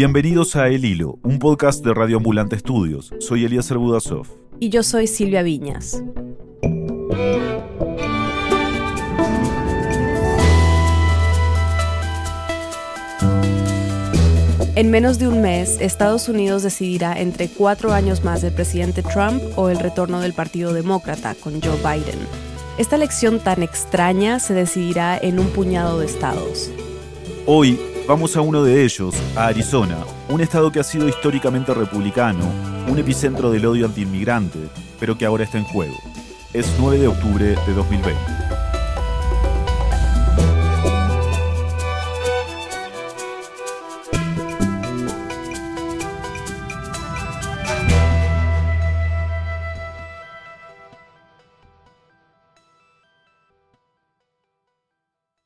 Bienvenidos a El Hilo, un podcast de Radio Ambulante Estudios. Soy Elías Budasov. Y yo soy Silvia Viñas. En menos de un mes, Estados Unidos decidirá entre cuatro años más del presidente Trump o el retorno del Partido Demócrata con Joe Biden. Esta elección tan extraña se decidirá en un puñado de estados. Hoy vamos a uno de ellos, a Arizona, un estado que ha sido históricamente republicano, un epicentro del odio antiinmigrante, pero que ahora está en juego. Es 9 de octubre de 2020.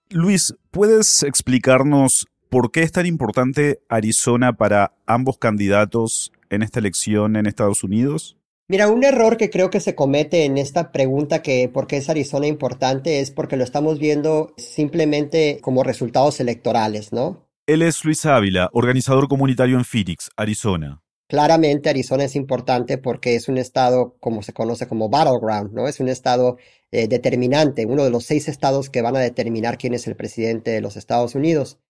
Luis, ¿puedes explicarnos por qué es tan importante Arizona para ambos candidatos en esta elección en Estados Unidos? Mira, un error que creo que se comete en esta pregunta que por qué es Arizona importante es porque lo estamos viendo simplemente como resultados electorales, ¿no? Él es Luis Ávila, organizador comunitario en Phoenix, Arizona. Claramente Arizona es importante porque es un estado, como se conoce como battleground, ¿no? Es un estado eh, determinante, uno de los seis estados que van a determinar quién es el presidente de los Estados Unidos.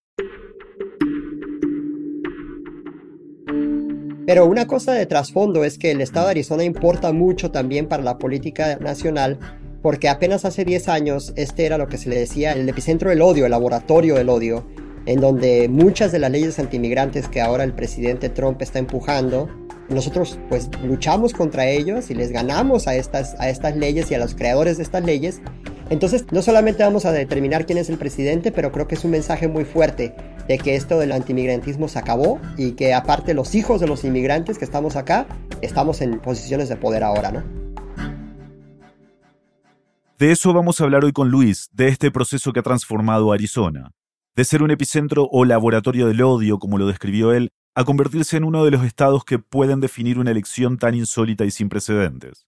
Pero una cosa de trasfondo es que el estado de Arizona importa mucho también para la política nacional porque apenas hace 10 años este era lo que se le decía el epicentro del odio, el laboratorio del odio, en donde muchas de las leyes antimigrantes que ahora el presidente Trump está empujando, nosotros pues luchamos contra ellos y les ganamos a estas, a estas leyes y a los creadores de estas leyes. Entonces no solamente vamos a determinar quién es el presidente, pero creo que es un mensaje muy fuerte de que esto del antimigrantismo se acabó y que aparte los hijos de los inmigrantes que estamos acá, estamos en posiciones de poder ahora, ¿no? De eso vamos a hablar hoy con Luis, de este proceso que ha transformado Arizona de ser un epicentro o laboratorio del odio, como lo describió él, a convertirse en uno de los estados que pueden definir una elección tan insólita y sin precedentes.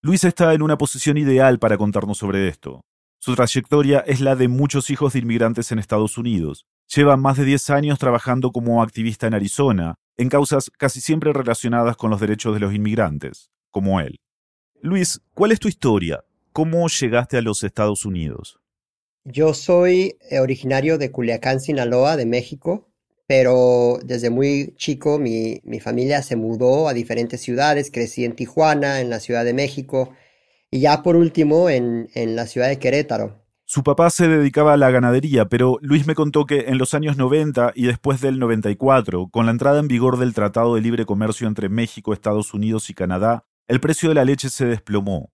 Luis está en una posición ideal para contarnos sobre esto. Su trayectoria es la de muchos hijos de inmigrantes en Estados Unidos. Lleva más de 10 años trabajando como activista en Arizona, en causas casi siempre relacionadas con los derechos de los inmigrantes, como él. Luis, ¿cuál es tu historia? ¿Cómo llegaste a los Estados Unidos? Yo soy eh, originario de Culiacán, Sinaloa, de México, pero desde muy chico mi, familia se mudó a diferentes ciudades, crecí en Tijuana, en la Ciudad de México, y ya por último en, en la ciudad de Querétaro. Su papá se dedicaba a la ganadería, pero Luis me contó que en los años 90 y después del 94, con la entrada en vigor del Tratado de Libre Comercio entre México, Estados Unidos y Canadá, el precio de la leche se desplomó.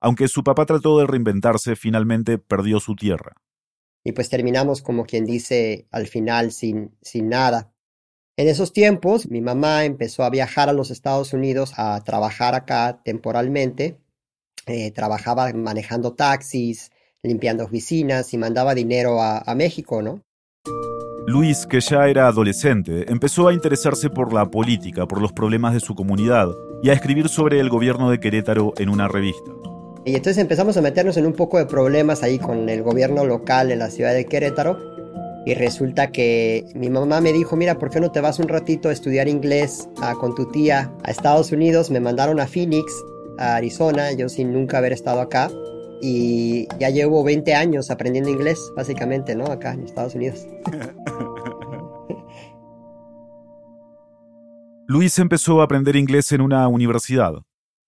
Aunque su papá trató de reinventarse, finalmente perdió su tierra. Y pues terminamos como quien dice al final sin, sin nada. En esos tiempos mi mamá empezó a viajar a los Estados Unidos a trabajar acá temporalmente. Eh, trabajaba manejando taxis, limpiando oficinas y mandaba dinero a, a México, ¿no? Luis, que ya era adolescente, empezó a interesarse por la política, por los problemas de su comunidad y a escribir sobre el gobierno de Querétaro en una revista. Y entonces empezamos a meternos en un poco de problemas ahí con el gobierno local en la ciudad de Querétaro. Y resulta que mi mamá me dijo, mira, ¿por qué no te vas un ratito a estudiar inglés con tu tía a Estados Unidos? Me mandaron a Phoenix, a Arizona, yo sin nunca haber estado acá. Y ya llevo 20 años aprendiendo inglés, básicamente, ¿no? Acá en Estados Unidos. Luis empezó a aprender inglés en una universidad.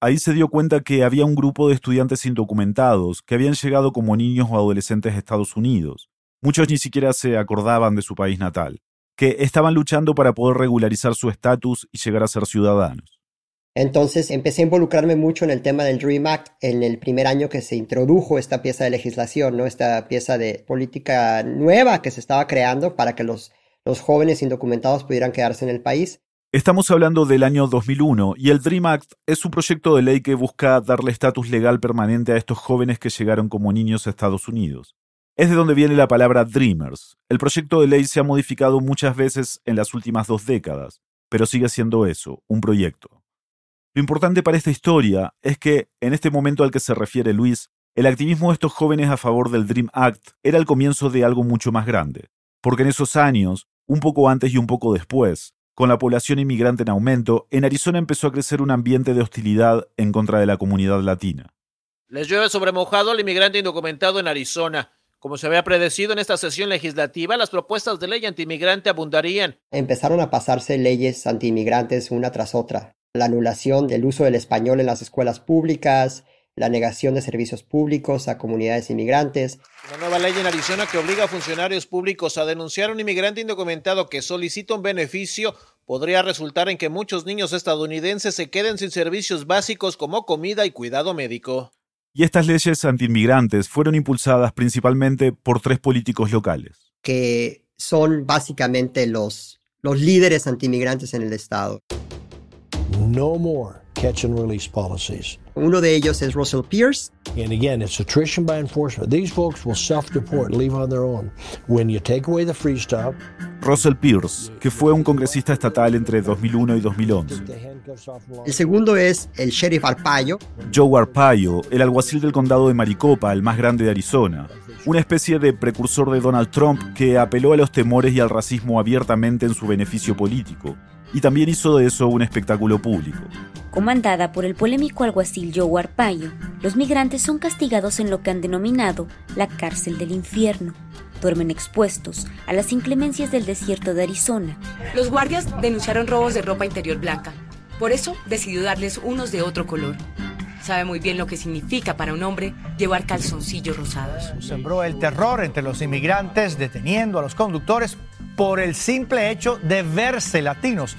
Ahí se dio cuenta que había un grupo de estudiantes indocumentados que habían llegado como niños o adolescentes a Estados Unidos. Muchos ni siquiera se acordaban de su país natal, que estaban luchando para poder regularizar su estatus y llegar a ser ciudadanos. Entonces empecé a involucrarme mucho en el tema del Dream Act en el primer año que se introdujo esta pieza de legislación, ¿no? esta pieza de política nueva que se estaba creando para que los, los jóvenes indocumentados pudieran quedarse en el país. Estamos hablando del año 2001 y el Dream Act es un proyecto de ley que busca darle estatus legal permanente a estos jóvenes que llegaron como niños a Estados Unidos. Es de donde viene la palabra Dreamers. El proyecto de ley se ha modificado muchas veces en las últimas dos décadas, pero sigue siendo eso, un proyecto. Lo importante para esta historia es que, en este momento al que se refiere Luis, el activismo de estos jóvenes a favor del Dream Act era el comienzo de algo mucho más grande, porque en esos años, un poco antes y un poco después, Con la población inmigrante en aumento, en Arizona empezó a crecer un ambiente de hostilidad en contra de la comunidad latina. Les llueve sobre mojado al inmigrante indocumentado en Arizona. Como se había predecido en esta sesión legislativa, las propuestas de ley antiinmigrante abundarían. Empezaron a pasarse leyes antiinmigrantes una tras otra. La anulación del uso del español en las escuelas públicas, la negación de servicios públicos a comunidades inmigrantes. Una nueva ley en Arizona que obliga a funcionarios públicos a denunciar a un inmigrante indocumentado que solicita un beneficio podría resultar en que muchos niños estadounidenses se queden sin servicios básicos como comida y cuidado médico. Y estas leyes antiinmigrantes fueron impulsadas principalmente por tres políticos locales. Que son básicamente los, los líderes antiinmigrantes en el estado. No more catch and release policies. Uno de ellos es Russell Pierce. And again, it's attrition by enforcement. These folks will self-deport, leave on their own. When you take away the free stop. Russell Pierce, que fue un congresista estatal entre 2001 y 2011. El segundo es el sheriff Arpaio. Joe Arpaio, el alguacil del condado de Maricopa, el más grande de Arizona. Una especie de precursor de Donald Trump que apeló a los temores y al racismo abiertamente en su beneficio político. Y también hizo de eso un espectáculo público. Comandada por el polémico alguacil Joe Arpaio, los migrantes son castigados en lo que han denominado la cárcel del infierno. Duermen expuestos a las inclemencias del desierto de Arizona. Los guardias denunciaron robos de ropa interior blanca. Por eso decidió darles unos de otro color. Sabe muy bien lo que significa para un hombre llevar calzoncillos rosados. Sembró el terror entre los inmigrantes, deteniendo a los conductores por el simple hecho de verse latinos.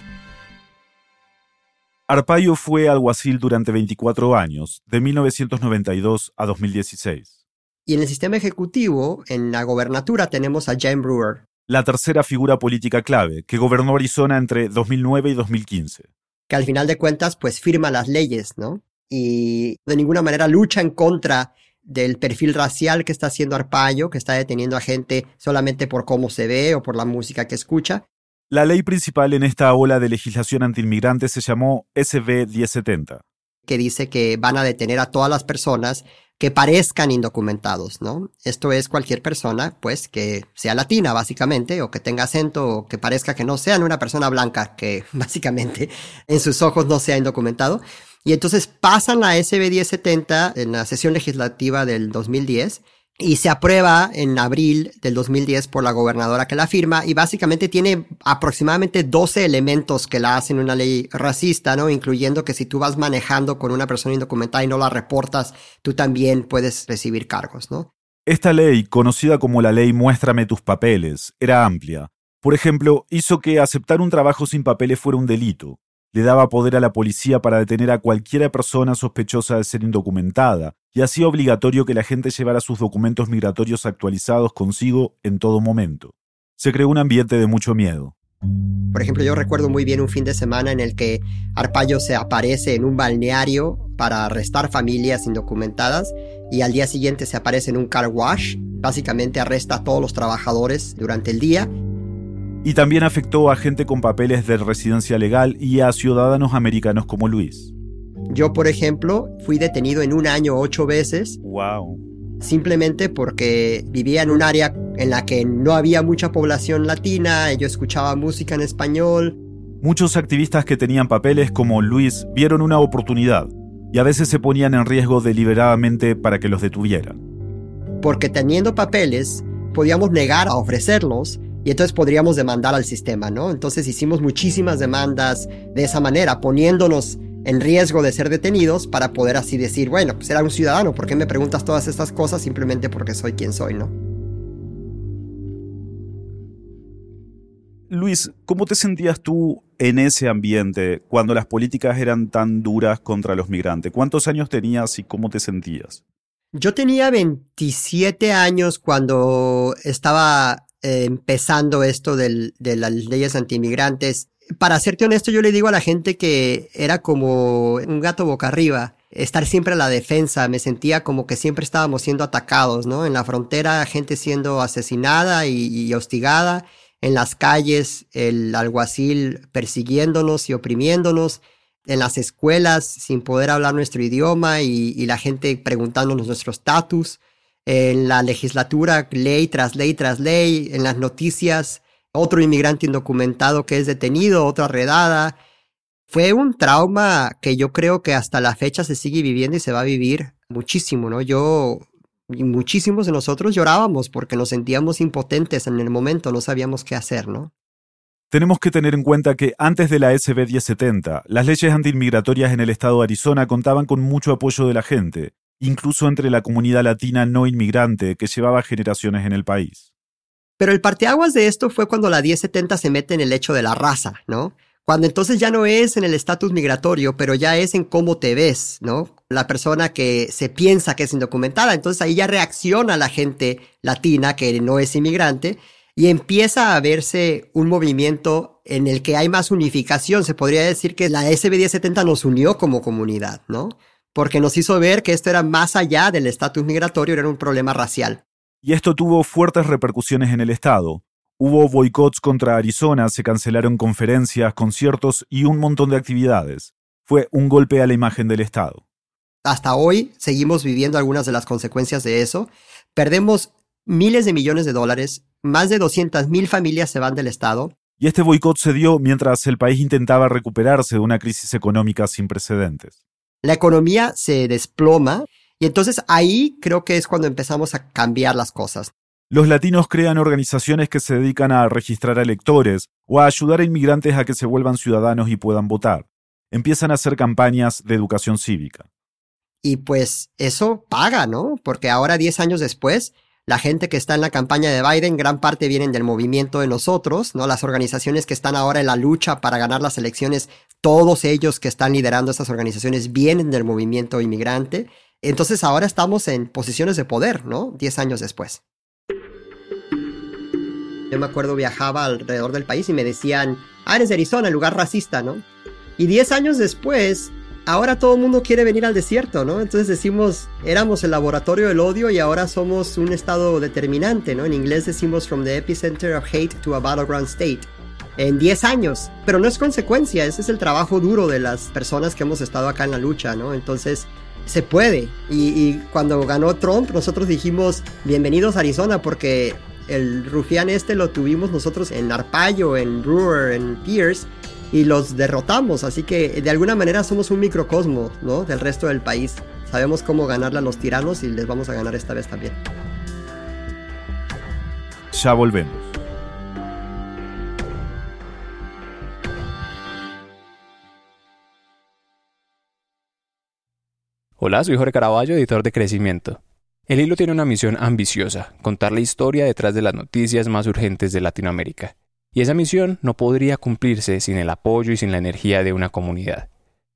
Arpaio fue alguacil durante 24 años, de 1992 a 2016. Y en el sistema ejecutivo, en la gobernatura, tenemos a Jane Brewer. La tercera figura política clave, que gobernó Arizona entre 2009 y 2015. Que al final de cuentas, pues firma las leyes, ¿no? Y de ninguna manera lucha en contra del perfil racial que está haciendo Arpaio, que está deteniendo a gente solamente por cómo se ve o por la música que escucha. La ley principal en esta ola de legislación antiinmigrante se llamó SB 1070. Que dice que van a detener a todas las personas que parezcan indocumentados, ¿no? Esto es cualquier persona, pues, que sea latina, básicamente, o que tenga acento, o que parezca que no sean una persona blanca, que básicamente en sus ojos no sea indocumentado. Y entonces pasan la SB 1070 en la sesión legislativa del 2010 y se aprueba en abril del 2010 por la gobernadora que la firma y básicamente tiene aproximadamente 12 elementos que la hacen una ley racista, ¿no? Incluyendo que si tú vas manejando con una persona indocumentada y no la reportas, tú también puedes recibir cargos, ¿no? Esta ley, conocida como la ley Muéstrame tus papeles, era amplia. Por ejemplo, hizo que aceptar un trabajo sin papeles fuera un delito le daba poder a la policía para detener a cualquiera persona sospechosa de ser indocumentada, y hacía obligatorio que la gente llevara sus documentos migratorios actualizados consigo en todo momento. Se creó un ambiente de mucho miedo. Por ejemplo, yo recuerdo muy bien un fin de semana en el que Arpaio se aparece en un balneario para arrestar familias indocumentadas y al día siguiente se aparece en un car wash. Básicamente arresta a todos los trabajadores durante el día y también afectó a gente con papeles de residencia legal y a ciudadanos americanos como Luis. Yo, por ejemplo, fui detenido en un año ocho veces. Wow. Simplemente porque vivía en un área en la que no había mucha población latina, yo escuchaba música en español. Muchos activistas que tenían papeles como Luis vieron una oportunidad y a veces se ponían en riesgo deliberadamente para que los detuvieran. Porque teniendo papeles, podíamos negar a ofrecerlos y entonces podríamos demandar al sistema, ¿no? Entonces hicimos muchísimas demandas de esa manera, poniéndonos en riesgo de ser detenidos para poder así decir, bueno, pues era un ciudadano, ¿por qué me preguntas todas estas cosas simplemente porque soy quien soy, ¿no? Luis, ¿cómo te sentías tú en ese ambiente cuando las políticas eran tan duras contra los migrantes? ¿Cuántos años tenías y cómo te sentías? Yo tenía 27 años cuando estaba empezando esto de las leyes antiinmigrantes. Para serte honesto, yo le digo a la gente que era como un gato boca arriba, estar siempre a la defensa. Me sentía como que siempre estábamos siendo atacados, ¿no? En la frontera, gente siendo asesinada y, y hostigada. En las calles, el alguacil persiguiéndonos y oprimiéndonos en las escuelas sin poder hablar nuestro idioma y, y la gente preguntándonos nuestro estatus en la legislatura, ley tras ley tras ley, en las noticias, otro inmigrante indocumentado que es detenido, otra redada. Fue un trauma que yo creo que hasta la fecha se sigue viviendo y se va a vivir muchísimo, ¿no? Yo y muchísimos de nosotros llorábamos porque nos sentíamos impotentes en el momento, no sabíamos qué hacer, ¿no? Tenemos que tener en cuenta que antes de la SB 1070, las leyes antiinmigratorias en el estado de Arizona contaban con mucho apoyo de la gente, incluso entre la comunidad latina no inmigrante que llevaba generaciones en el país. Pero el parteaguas de esto fue cuando la 1070 se mete en el hecho de la raza, ¿no? Cuando entonces ya no es en el estatus migratorio, pero ya es en cómo te ves, ¿no? La persona que se piensa que es indocumentada, entonces ahí ya reacciona la gente latina que no es inmigrante y empieza a verse un movimiento en el que hay más unificación. Se podría decir que la SB 1070 nos unió como comunidad, ¿no? Porque nos hizo ver que esto era más allá del estatus migratorio, era un problema racial. Y esto tuvo fuertes repercusiones en el Estado. Hubo boicots contra Arizona, se cancelaron conferencias, conciertos y un montón de actividades. Fue un golpe a la imagen del Estado. Hasta hoy seguimos viviendo algunas de las consecuencias de eso. Perdemos miles de millones de dólares, más de 200.000 familias se van del Estado. Y este boicot se dio mientras el país intentaba recuperarse de una crisis económica sin precedentes. La economía se desploma y entonces ahí creo que es cuando empezamos a cambiar las cosas. Los latinos crean organizaciones que se dedican a registrar a electores o a ayudar a inmigrantes a que se vuelvan ciudadanos y puedan votar. Empiezan a hacer campañas de educación cívica. Y pues eso paga, ¿no? Porque ahora, 10 años después, la gente que está en la campaña de Biden, gran parte vienen del movimiento de nosotros, ¿no? Las organizaciones que están ahora en la lucha para ganar las elecciones, todos ellos que están liderando estas organizaciones vienen del movimiento inmigrante. Entonces ahora estamos en posiciones de poder, ¿no? 10 años después. Yo me acuerdo viajaba alrededor del país y me decían, ah, eres de Arizona, lugar racista, ¿no? Y 10 años después, ahora todo el mundo quiere venir al desierto, ¿no? Entonces decimos, éramos el laboratorio del odio y ahora somos un estado determinante, ¿no? En inglés decimos from the epicenter of hate to a battleground state. En 10 años, pero no es consecuencia, ese es el trabajo duro de las personas que hemos estado acá en la lucha, ¿no? Entonces, se puede. Y, cuando ganó Trump, nosotros dijimos, bienvenidos a Arizona, porque el rufián este lo tuvimos nosotros en Arpaio, en Brewer, en Pierce, y los derrotamos. Así que de alguna manera somos un microcosmo, ¿no? Del resto del país. Sabemos cómo ganarle a los tiranos y les vamos a ganar esta vez también. Ya volvemos. Hola, soy Jorge Caraballo, editor de Crecimiento. El hilo tiene una misión ambiciosa, contar la historia detrás de las noticias más urgentes de Latinoamérica. Y esa misión no podría cumplirse sin el apoyo y sin la energía de una comunidad.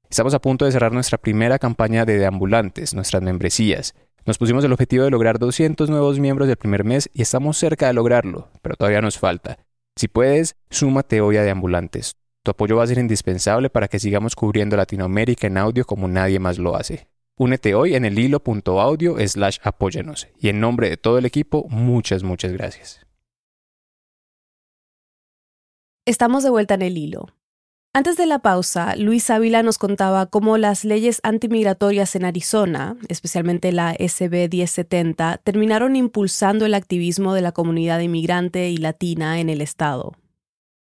Estamos a punto de cerrar nuestra primera campaña de deambulantes, nuestras membresías. Nos pusimos el objetivo de lograr 200 nuevos miembros del primer mes y estamos cerca de lograrlo, pero todavía nos falta. Si puedes, súmate hoy a Deambulantes. Tu apoyo va a ser indispensable para que sigamos cubriendo Latinoamérica en audio como nadie más lo hace. Únete hoy en el hilo.audio slash apóyanos. Y en nombre de todo el equipo, muchas, muchas gracias. Estamos de vuelta en el hilo. Antes de la pausa, Luis Ávila nos contaba cómo las leyes antimigratorias en Arizona, especialmente la SB 1070, terminaron impulsando el activismo de la comunidad inmigrante y latina en el estado.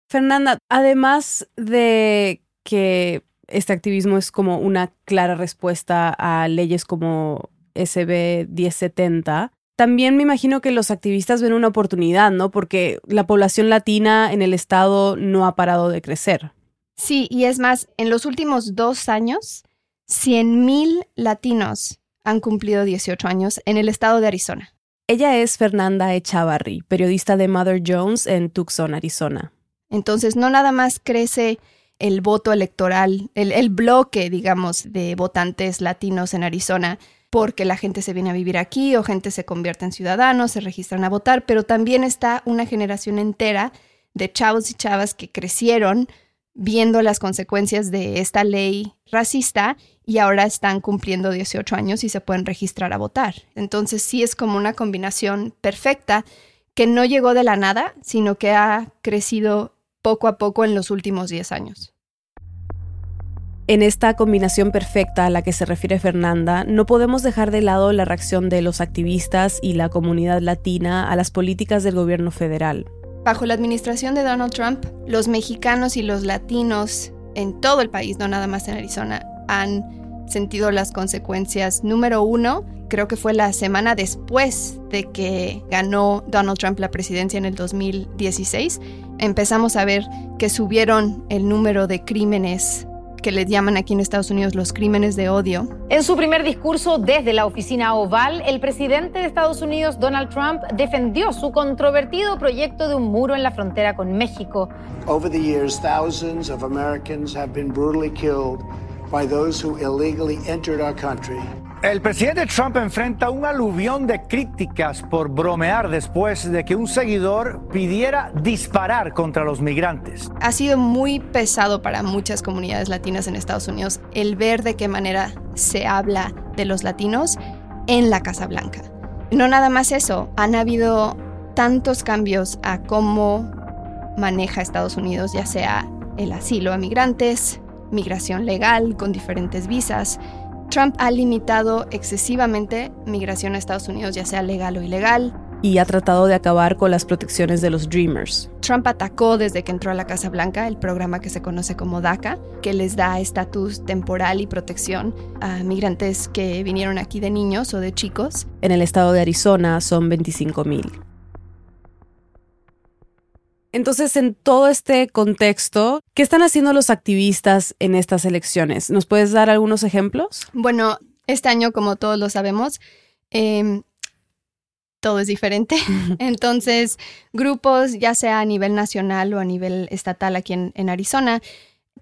Fernanda, además de que este activismo es como una clara respuesta a leyes como SB 1070. También me imagino que los activistas ven una oportunidad, ¿no? Porque la población latina en el estado no ha parado de crecer. Sí, y es más, en los últimos dos años, 100.000 latinos han cumplido 18 años en el estado de Arizona. Ella es Fernanda Echavarri, periodista de Mother Jones en Tucson, Arizona. Entonces, no nada más crece el voto electoral, el, bloque, digamos, de votantes latinos en Arizona, porque la gente se viene a vivir aquí o gente se convierte en ciudadanos, se registran a votar, pero también está una generación entera de chavos y chavas que crecieron viendo las consecuencias de esta ley racista y ahora están cumpliendo 18 años y se pueden registrar a votar. Entonces sí es como una combinación perfecta que no llegó de la nada, sino que ha crecido poco a poco en los últimos 10 años. En esta combinación perfecta a la que se refiere Fernanda, no podemos dejar de lado la reacción de los activistas y la comunidad latina a las políticas del gobierno federal. Bajo la administración de Donald Trump, los mexicanos y los latinos en todo el país, no nada más en Arizona, han sentido las consecuencias. Número uno, creo que fue la semana después de que ganó Donald Trump la presidencia en el 2016, empezamos a ver que subieron el número de crímenes que le llaman aquí en Estados Unidos los crímenes de odio. En su primer discurso desde la oficina oval, el presidente de Estados Unidos, Donald Trump, defendió su controvertido proyecto de un muro en la frontera con México. Over the years, thousands of Americans have been brutally killed by those who illegally entered our country. El presidente Trump enfrenta un aluvión de críticas por bromear después de que un seguidor pidiera disparar contra los migrantes. Ha sido muy pesado para muchas comunidades latinas en Estados Unidos el ver de qué manera se habla de los latinos en la Casa Blanca. No nada más eso, han habido tantos cambios a cómo maneja Estados Unidos, ya sea el asilo a migrantes, migración legal con diferentes visas, Trump ha limitado excesivamente migración a Estados Unidos, ya sea legal o ilegal. Y ha tratado de acabar con las protecciones de los Dreamers. Trump atacó desde que entró a la Casa Blanca el programa que se conoce como DACA, que les da estatus temporal y protección a migrantes que vinieron aquí de niños o de chicos. En el estado de Arizona son 25 mil. Entonces, en todo este contexto, ¿qué están haciendo los activistas en estas elecciones? ¿Nos puedes dar algunos ejemplos? Bueno, este año, como todos lo sabemos, em, todo es diferente. Entonces, grupos, ya sea a nivel nacional o a nivel estatal aquí en, en Arizona,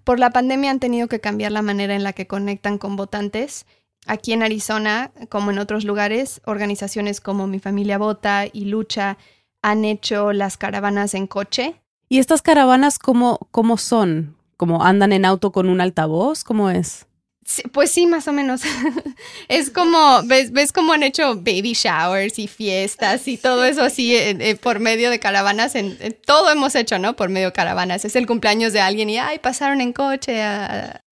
por la pandemia han tenido que cambiar la manera en la que conectan con votantes. Aquí en Arizona, como en otros lugares, organizaciones como Mi Familia Vota y Lucha han hecho las caravanas en coche. ¿Y estas caravanas cómo, cómo son? ¿Cómo andan en auto con un altavoz? ¿Cómo es? pues sí, más o menos. es como, ves, ves cómo han hecho baby showers y fiestas y todo eso así por medio de caravanas. En, todo hemos hecho, ¿no? Por medio de caravanas. Es el cumpleaños de alguien y, ay, pasaron en coche,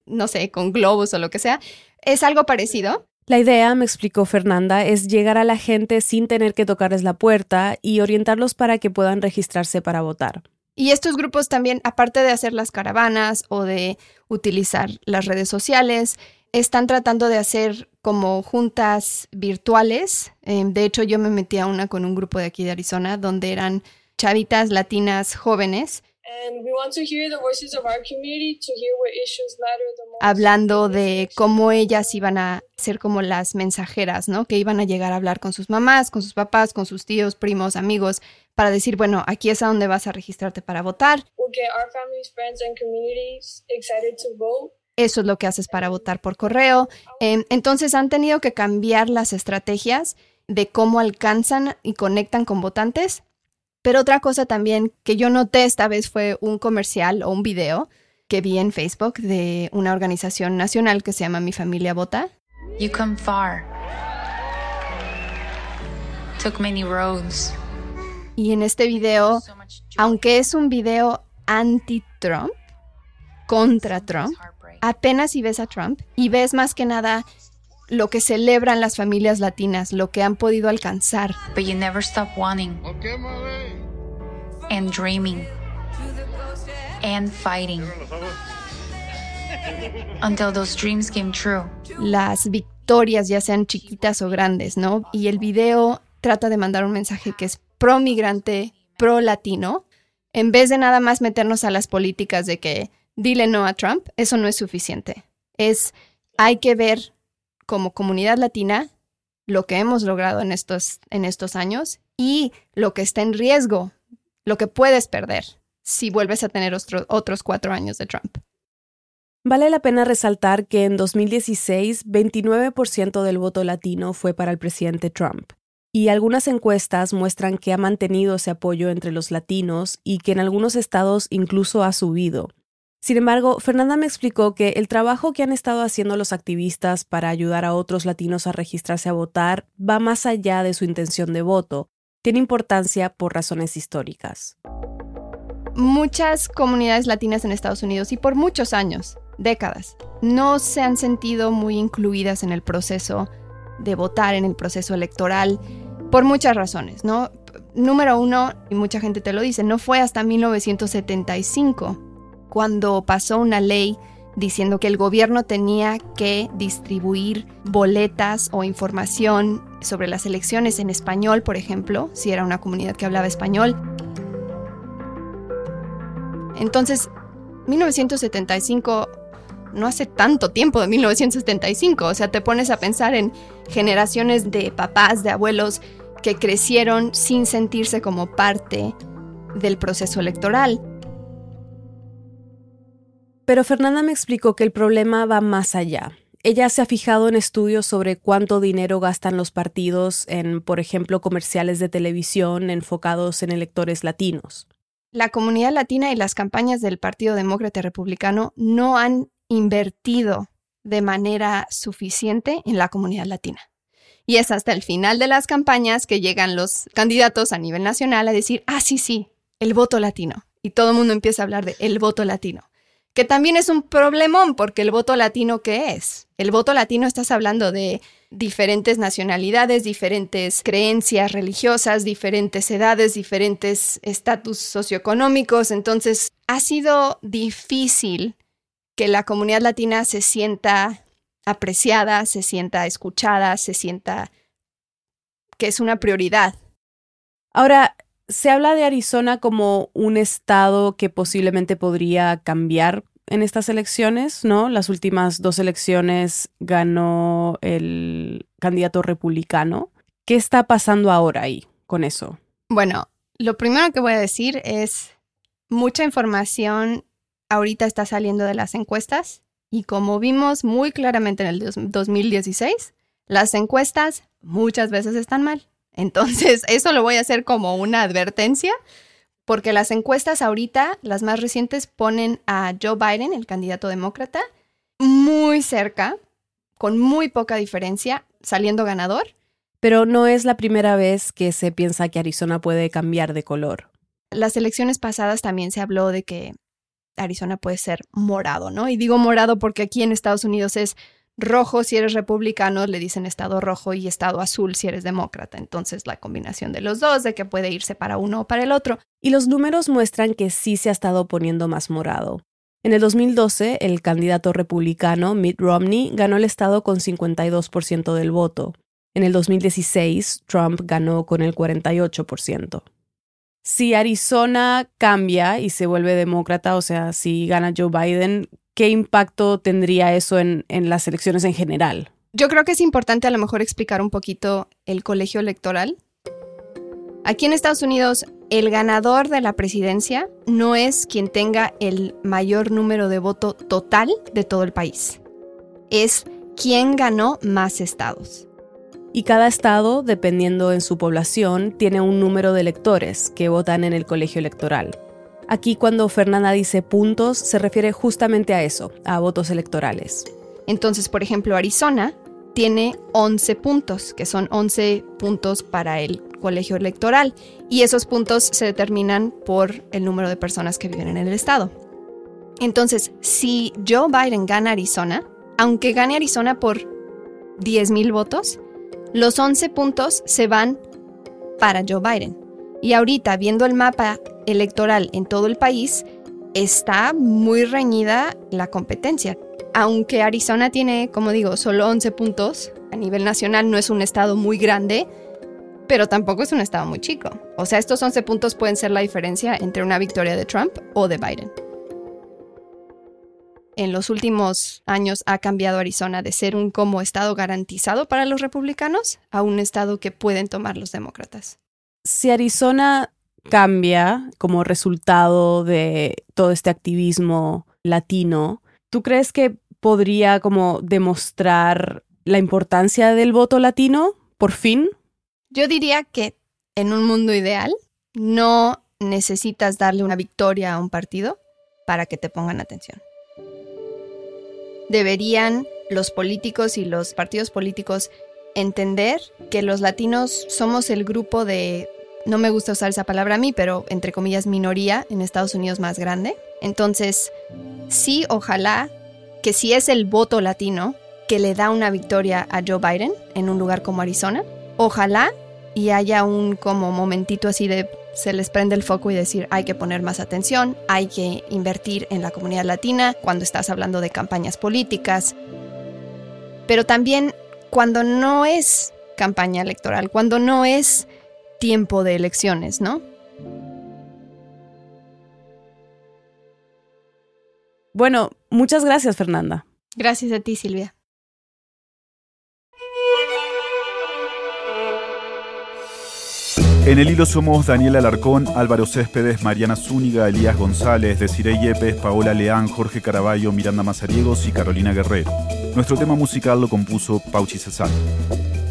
no sé, con globos o lo que sea. Es algo parecido. La idea, me explicó Fernanda, es llegar a la gente sin tener que tocarles la puerta y orientarlos para que puedan registrarse para votar. Y estos grupos también, aparte de hacer las caravanas o de utilizar las redes sociales, están tratando de hacer como juntas virtuales. Em, de hecho, yo me metí a una con un grupo de aquí de Arizona donde eran chavitas latinas jóvenes Hablando de cómo ellas iban a ser como las mensajeras, ¿no? Que iban a llegar a hablar con sus mamás, con sus papás, con sus tíos, primos, amigos, para decir, bueno, aquí es a donde vas a registrarte para votar. Eso es lo que haces para votar por correo. Em, entonces han tenido que cambiar las estrategias de cómo alcanzan y conectan con votantes pero otra cosa también que yo noté esta vez fue un comercial o un video que vi en Facebook de una organización nacional que se llama Mi Familia Vota. You come far. Took many roads. Y en este video, aunque es un video anti-Trump, contra Trump, apenas si ves a Trump y ves más que nada lo que celebran las familias latinas, lo que han podido alcanzar. But you never stop wanting and dreaming and fighting until those dreams came true. Las victorias, ya sean chiquitas o grandes, ¿no? Y el video trata de mandar un mensaje que es pro migrante, pro latino, en vez de nada más meternos a las políticas de que dile no a Trump, eso no es suficiente. Es hay que ver como comunidad latina lo que hemos logrado en estos, en estos años y lo que está en riesgo, lo que puedes perder si vuelves a tener otros cuatro años de Trump. Vale la pena resaltar que en 2016 29% del voto latino fue para el presidente Trump, y algunas encuestas muestran que ha mantenido ese apoyo entre los latinos y que en algunos estados incluso ha subido. Sin embargo, Fernanda me explicó que el trabajo que han estado haciendo los activistas para ayudar a otros latinos a registrarse a votar va más allá de su intención de voto, tiene importancia por razones históricas. Muchas comunidades latinas en Estados Unidos y por muchos años, décadas, no se han sentido muy incluidas en el proceso de votar, en el proceso electoral, por muchas razones, ¿no? número uno, y mucha gente te lo dice, no fue hasta 1975 cuando pasó una ley diciendo que el gobierno tenía que distribuir boletas o información sobre las elecciones en español, por ejemplo, si era una comunidad que hablaba español. Entonces, 1975 no hace tanto tiempo de 1975, o sea, te pones a pensar en generaciones de papás, de abuelos que crecieron sin sentirse como parte del proceso electoral. Pero Fernanda me explicó que el problema va más allá. Ella se ha fijado en estudios sobre cuánto dinero gastan los partidos en, por ejemplo, comerciales de televisión enfocados en electores latinos. La comunidad latina y las campañas del Partido Demócrata Republicano no han invertido de manera suficiente en la comunidad latina. Y es hasta el final de las campañas que llegan los candidatos a nivel nacional a decir, ah, sí, sí, el voto latino. Y todo el mundo empieza a hablar de el voto latino. Que también es un problemón porque el voto latino, ¿qué es? El voto latino estás hablando de diferentes nacionalidades, diferentes creencias religiosas, diferentes edades, diferentes estatus socioeconómicos. Entonces, ha sido difícil que la comunidad latina se sienta apreciada, se sienta escuchada, se sienta que es una prioridad. Ahora, se habla de Arizona como un estado que posiblemente podría cambiar en estas elecciones, ¿no? Las últimas dos elecciones ganó el candidato republicano. ¿Qué está pasando ahora ahí con eso? Bueno, lo primero que voy a decir es mucha información ahorita está saliendo de las encuestas y como vimos muy claramente en el 2016, las encuestas muchas veces están mal. Entonces, eso lo voy a hacer como una advertencia, porque las encuestas ahorita, las más recientes, ponen a Joe Biden, el candidato demócrata, muy cerca, con muy poca diferencia, saliendo ganador. Pero no es la primera vez que se piensa que Arizona puede cambiar de color. Las elecciones pasadas también se habló de que Arizona puede ser morado, ¿no? Y digo morado porque aquí en Estados Unidos es rojo si eres republicano, le dicen estado rojo y estado azul si eres demócrata. Entonces la combinación de los dos, de que puede irse para uno o para el otro. Y los números muestran que sí se ha estado poniendo más morado. En el 2012, el candidato republicano Mitt Romney ganó el estado con 52% del voto. En el 2016, Trump ganó con el 48% si Arizona cambia y se vuelve demócrata, o sea, si gana Joe Biden, ¿qué impacto tendría eso en, las elecciones en general? Yo creo que es importante a lo mejor explicar un poquito el colegio electoral. Aquí en Estados Unidos, el ganador de la presidencia no es quien tenga el mayor número de voto total de todo el país. Es quien ganó más estados y cada estado, dependiendo en su población, tiene un número de electores que votan en el colegio electoral. Aquí cuando Fernanda dice puntos, se refiere justamente a eso, a votos electorales. Entonces, por ejemplo, Arizona tiene 11 puntos, que son 11 puntos para el colegio electoral, y esos puntos se determinan por el número de personas que viven en el estado. Entonces, si Joe Biden gana Arizona, aunque gane Arizona por 10.000 votos, los 11 puntos se van para Joe Biden. Y ahorita, viendo el mapa electoral en todo el país, está muy reñida la competencia. Aunque Arizona tiene, como digo, solo 11 puntos, a nivel nacional no es un estado muy grande, pero tampoco es un estado muy chico. O sea, estos 11 puntos pueden ser la diferencia entre una victoria de Trump o de Biden en los últimos años ha cambiado Arizona de ser un como estado garantizado para los republicanos a un estado que pueden tomar los demócratas. Si Arizona cambia como resultado de todo este activismo latino, ¿tú crees que podría como demostrar la importancia del voto latino por fin? Yo diría que en un mundo ideal no necesitas darle una victoria a un partido para que te pongan atención deberían los políticos y los partidos políticos entender que los latinos somos el grupo de, no me gusta usar esa palabra a mí, pero entre comillas minoría en Estados Unidos más grande. Entonces, sí, ojalá que si es el voto latino que le da una victoria a Joe Biden en un lugar como Arizona, ojalá y haya un como momentito así de se les prende el foco y decir hay que poner más atención, hay que invertir en la comunidad latina cuando estás hablando de campañas políticas, pero también cuando no es campaña electoral, cuando no es tiempo de elecciones, ¿no? Bueno, muchas gracias Fernanda. Gracias a ti Silvia. En el hilo somos Daniel Alarcón, Álvaro Céspedes, Mariana Zúñiga, Elías González, Desiree Yepes, Paola Leán, Jorge Caraballo, Miranda Mazariegos y Carolina Guerrero. Nuestro tema musical lo compuso Pauchi Cesar.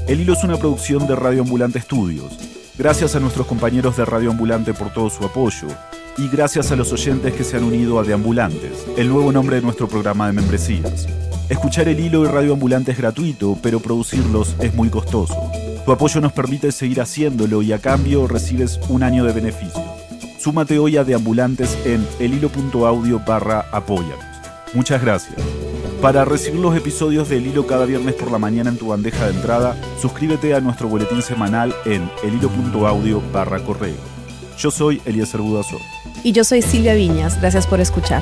El hilo es una producción de Radio Ambulante Estudios. Gracias a nuestros compañeros de Radio Ambulante por todo su apoyo. Y gracias a los oyentes que se han unido a Deambulantes, el nuevo nombre de nuestro programa de membresías. Escuchar el hilo y Radio Ambulante es gratuito, pero producirlos es muy costoso. Tu apoyo nos permite seguir haciéndolo y a cambio recibes un año de beneficio. Súmate hoy a Deambulantes en elhilo.audio barra apóyanos. Muchas gracias. Para recibir los episodios del Hilo cada viernes por la mañana en tu bandeja de entrada, suscríbete a nuestro boletín semanal en elhilo.audio barra correo. Yo soy Eliezer Budazor. Y yo soy Silvia Viñas. Gracias por escuchar.